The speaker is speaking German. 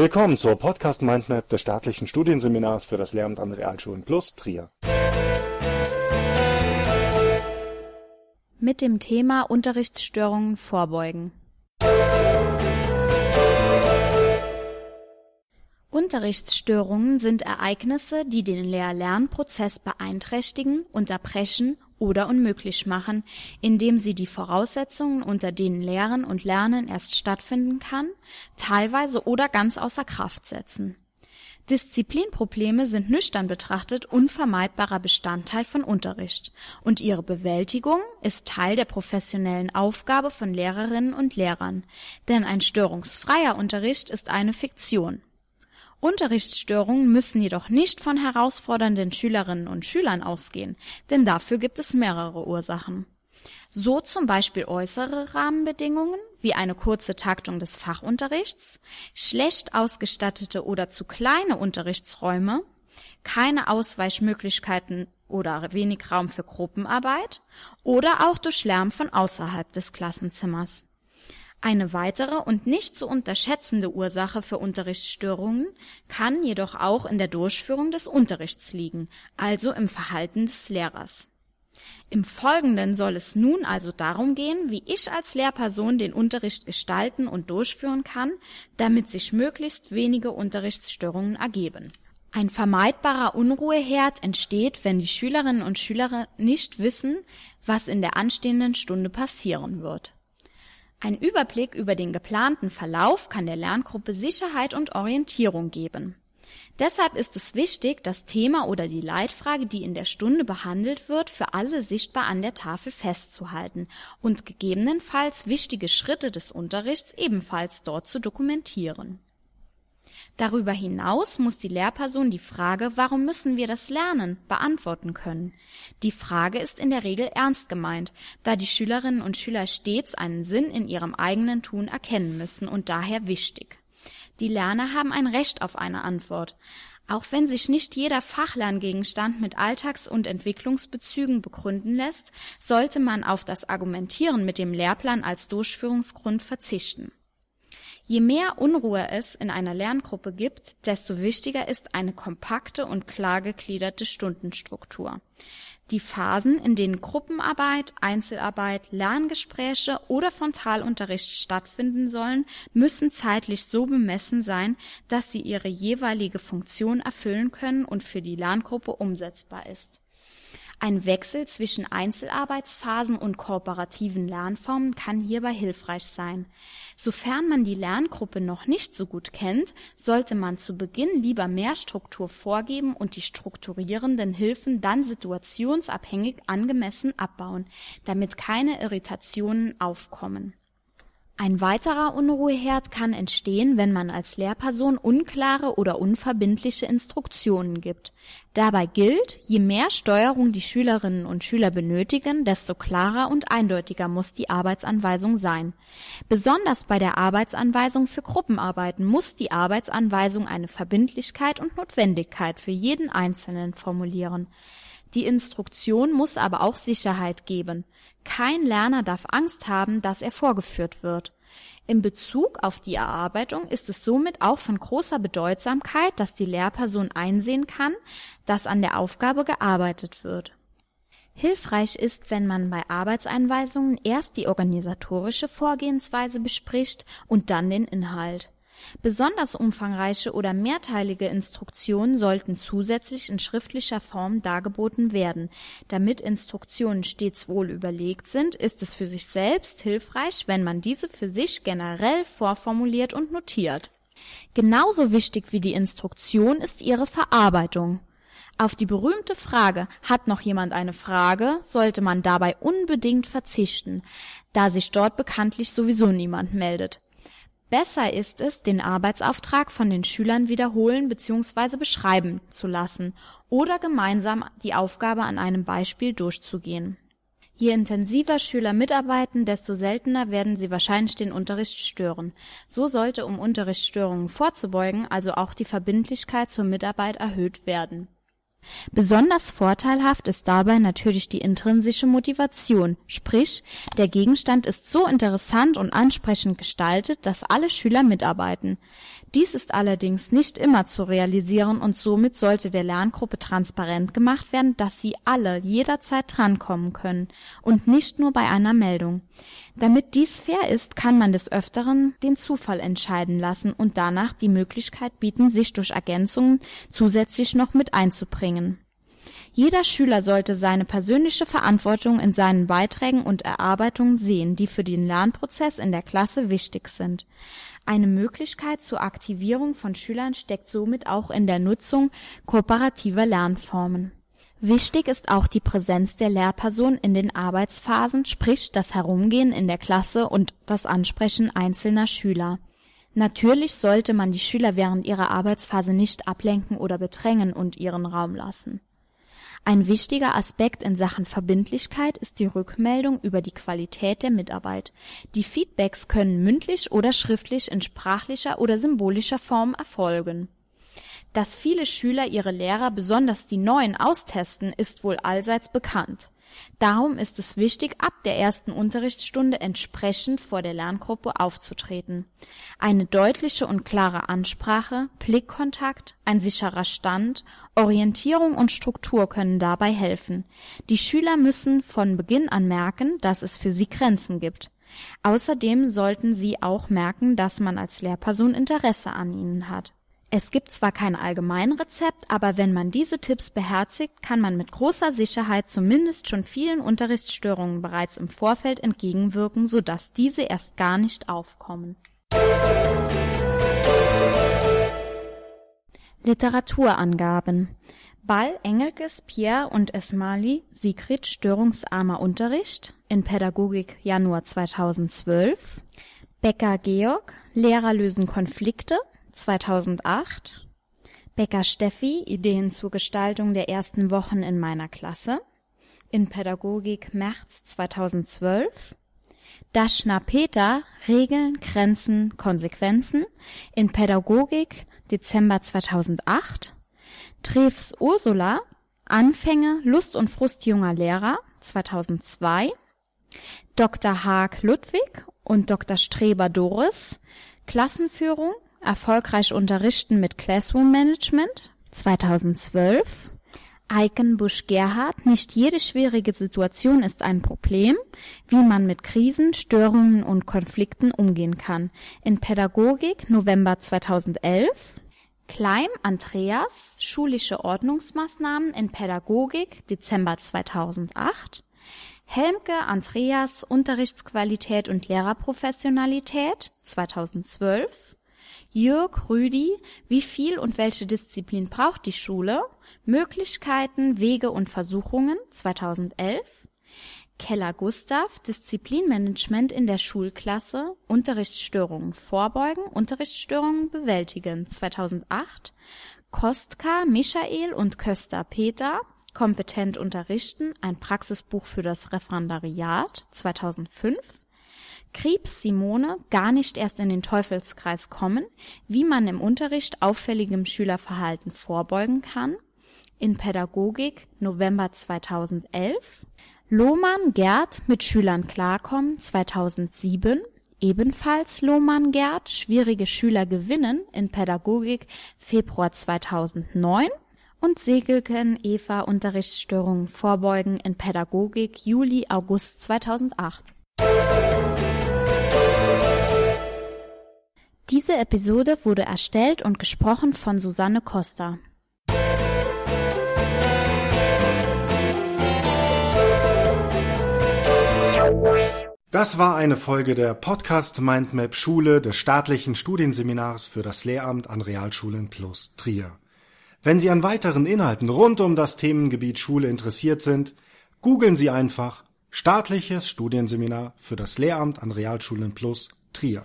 Willkommen zur Podcast Mindmap des staatlichen Studienseminars für das Lehramt an Realschulen Plus Trier. Mit dem Thema Unterrichtsstörungen vorbeugen. Unterrichtsstörungen sind Ereignisse, die den Lehr-Lernprozess beeinträchtigen, unterbrechen oder unmöglich machen, indem sie die Voraussetzungen, unter denen Lehren und Lernen erst stattfinden kann, teilweise oder ganz außer Kraft setzen. Disziplinprobleme sind nüchtern betrachtet unvermeidbarer Bestandteil von Unterricht, und ihre Bewältigung ist Teil der professionellen Aufgabe von Lehrerinnen und Lehrern, denn ein störungsfreier Unterricht ist eine Fiktion Unterrichtsstörungen müssen jedoch nicht von herausfordernden Schülerinnen und Schülern ausgehen, denn dafür gibt es mehrere Ursachen. So zum Beispiel äußere Rahmenbedingungen wie eine kurze Taktung des Fachunterrichts, schlecht ausgestattete oder zu kleine Unterrichtsräume, keine Ausweichmöglichkeiten oder wenig Raum für Gruppenarbeit oder auch durch Lärm von außerhalb des Klassenzimmers. Eine weitere und nicht zu unterschätzende Ursache für Unterrichtsstörungen kann jedoch auch in der Durchführung des Unterrichts liegen, also im Verhalten des Lehrers. Im Folgenden soll es nun also darum gehen, wie ich als Lehrperson den Unterricht gestalten und durchführen kann, damit sich möglichst wenige Unterrichtsstörungen ergeben. Ein vermeidbarer Unruheherd entsteht, wenn die Schülerinnen und Schüler nicht wissen, was in der anstehenden Stunde passieren wird. Ein Überblick über den geplanten Verlauf kann der Lerngruppe Sicherheit und Orientierung geben. Deshalb ist es wichtig, das Thema oder die Leitfrage, die in der Stunde behandelt wird, für alle sichtbar an der Tafel festzuhalten und gegebenenfalls wichtige Schritte des Unterrichts ebenfalls dort zu dokumentieren Darüber hinaus muss die Lehrperson die Frage Warum müssen wir das lernen? beantworten können. Die Frage ist in der Regel ernst gemeint, da die Schülerinnen und Schüler stets einen Sinn in ihrem eigenen Tun erkennen müssen und daher wichtig. Die Lerner haben ein Recht auf eine Antwort. Auch wenn sich nicht jeder Fachlerngegenstand mit Alltags- und Entwicklungsbezügen begründen lässt, sollte man auf das Argumentieren mit dem Lehrplan als Durchführungsgrund verzichten Je mehr Unruhe es in einer Lerngruppe gibt, desto wichtiger ist eine kompakte und klar gegliederte Stundenstruktur. Die Phasen, in denen Gruppenarbeit, Einzelarbeit, Lerngespräche oder Frontalunterricht stattfinden sollen, müssen zeitlich so bemessen sein, dass sie ihre jeweilige Funktion erfüllen können und für die Lerngruppe umsetzbar ist ein Wechsel zwischen Einzelarbeitsphasen und kooperativen Lernformen kann hierbei hilfreich sein. Sofern man die Lerngruppe noch nicht so gut kennt, sollte man zu Beginn lieber mehr Struktur vorgeben und die strukturierenden Hilfen dann situationsabhängig angemessen abbauen, damit keine Irritationen aufkommen ein weiterer Unruheherd kann entstehen, wenn man als Lehrperson unklare oder unverbindliche Instruktionen gibt. Dabei gilt, je mehr Steuerung die Schülerinnen und Schüler benötigen, desto klarer und eindeutiger muss die Arbeitsanweisung sein. Besonders bei der Arbeitsanweisung für Gruppenarbeiten muss die Arbeitsanweisung eine Verbindlichkeit und Notwendigkeit für jeden Einzelnen formulieren. Die Instruktion muss aber auch Sicherheit geben. Kein Lerner darf Angst haben, dass er vorgeführt wird. In Bezug auf die Erarbeitung ist es somit auch von großer Bedeutsamkeit, dass die Lehrperson einsehen kann, dass an der Aufgabe gearbeitet wird. Hilfreich ist, wenn man bei Arbeitseinweisungen erst die organisatorische Vorgehensweise bespricht und dann den Inhalt Besonders umfangreiche oder mehrteilige Instruktionen sollten zusätzlich in schriftlicher Form dargeboten werden. Damit Instruktionen stets wohl überlegt sind, ist es für sich selbst hilfreich, wenn man diese für sich generell vorformuliert und notiert. Genauso wichtig wie die Instruktion ist ihre Verarbeitung. Auf die berühmte Frage Hat noch jemand eine Frage? sollte man dabei unbedingt verzichten, da sich dort bekanntlich sowieso niemand meldet. Besser ist es, den Arbeitsauftrag von den Schülern wiederholen bzw. beschreiben zu lassen oder gemeinsam die Aufgabe an einem Beispiel durchzugehen. Je intensiver Schüler mitarbeiten, desto seltener werden sie wahrscheinlich den Unterricht stören. So sollte, um Unterrichtsstörungen vorzubeugen, also auch die Verbindlichkeit zur Mitarbeit erhöht werden Besonders vorteilhaft ist dabei natürlich die intrinsische Motivation, sprich, der Gegenstand ist so interessant und ansprechend gestaltet, dass alle Schüler mitarbeiten. Dies ist allerdings nicht immer zu realisieren und somit sollte der Lerngruppe transparent gemacht werden, dass sie alle jederzeit drankommen können und nicht nur bei einer Meldung. Damit dies fair ist, kann man des Öfteren den Zufall entscheiden lassen und danach die Möglichkeit bieten, sich durch Ergänzungen zusätzlich noch mit einzubringen. Jeder Schüler sollte seine persönliche Verantwortung in seinen Beiträgen und Erarbeitungen sehen, die für den Lernprozess in der Klasse wichtig sind. Eine Möglichkeit zur Aktivierung von Schülern steckt somit auch in der Nutzung kooperativer Lernformen. Wichtig ist auch die Präsenz der Lehrperson in den Arbeitsphasen, sprich das Herumgehen in der Klasse und das Ansprechen einzelner Schüler. Natürlich sollte man die Schüler während ihrer Arbeitsphase nicht ablenken oder bedrängen und ihren Raum lassen ein wichtiger Aspekt in Sachen Verbindlichkeit ist die Rückmeldung über die Qualität der Mitarbeit. Die Feedbacks können mündlich oder schriftlich in sprachlicher oder symbolischer Form erfolgen. Dass viele Schüler ihre Lehrer, besonders die neuen, austesten, ist wohl allseits bekannt Darum ist es wichtig, ab der ersten Unterrichtsstunde entsprechend vor der Lerngruppe aufzutreten. Eine deutliche und klare Ansprache, Blickkontakt, ein sicherer Stand, Orientierung und Struktur können dabei helfen. Die Schüler müssen von Beginn an merken, dass es für sie Grenzen gibt. Außerdem sollten sie auch merken, dass man als Lehrperson Interesse an ihnen hat es gibt zwar kein Allgemeinrezept, aber wenn man diese Tipps beherzigt, kann man mit großer Sicherheit zumindest schon vielen Unterrichtsstörungen bereits im Vorfeld entgegenwirken, sodass diese erst gar nicht aufkommen. Literaturangaben. Ball, Engelkes, Pierre und Esmali, Sigrid, störungsarmer Unterricht in Pädagogik Januar 2012 Becker Georg, Lehrer lösen Konflikte 2008 Becker Steffi Ideen zur Gestaltung der ersten Wochen in meiner Klasse. In Pädagogik März 2012 Daschner Peter Regeln, Grenzen, Konsequenzen. In Pädagogik Dezember 2008 Treves Ursula Anfänge, Lust und Frust junger Lehrer 2002 Dr. Haag Ludwig und Dr. Streber Doris. Klassenführung Erfolgreich unterrichten mit Classroom Management 2012 Eikenbusch Gerhard Nicht jede schwierige Situation ist ein Problem, wie man mit Krisen, Störungen und Konflikten umgehen kann. In Pädagogik November 2011 Kleim Andreas Schulische Ordnungsmaßnahmen in Pädagogik Dezember 2008 Helmke Andreas Unterrichtsqualität und Lehrerprofessionalität 2012 Jürg Rüdi Wie viel und welche Disziplin braucht die Schule? Möglichkeiten, Wege und Versuchungen 2011 Keller Gustav Disziplinmanagement in der Schulklasse Unterrichtsstörungen vorbeugen, Unterrichtsstörungen bewältigen 2008 Kostka Michael und Köster Peter Kompetent unterrichten, ein Praxisbuch für das Referendariat 2005 Krebs Simone gar nicht erst in den Teufelskreis kommen, wie man im Unterricht auffälligem Schülerverhalten vorbeugen kann, in Pädagogik November 2011, Lohmann Gerd mit Schülern klarkommen 2007, ebenfalls Lohmann Gerd schwierige Schüler gewinnen in Pädagogik Februar 2009 und Segelken Eva Unterrichtsstörungen vorbeugen in Pädagogik Juli August 2008. Diese Episode wurde erstellt und gesprochen von Susanne Costa. Das war eine Folge der Podcast Mindmap Schule des staatlichen Studienseminars für das Lehramt an Realschulen plus Trier. Wenn Sie an weiteren Inhalten rund um das Themengebiet Schule interessiert sind, googeln Sie einfach Staatliches Studienseminar für das Lehramt an Realschulen plus Trier.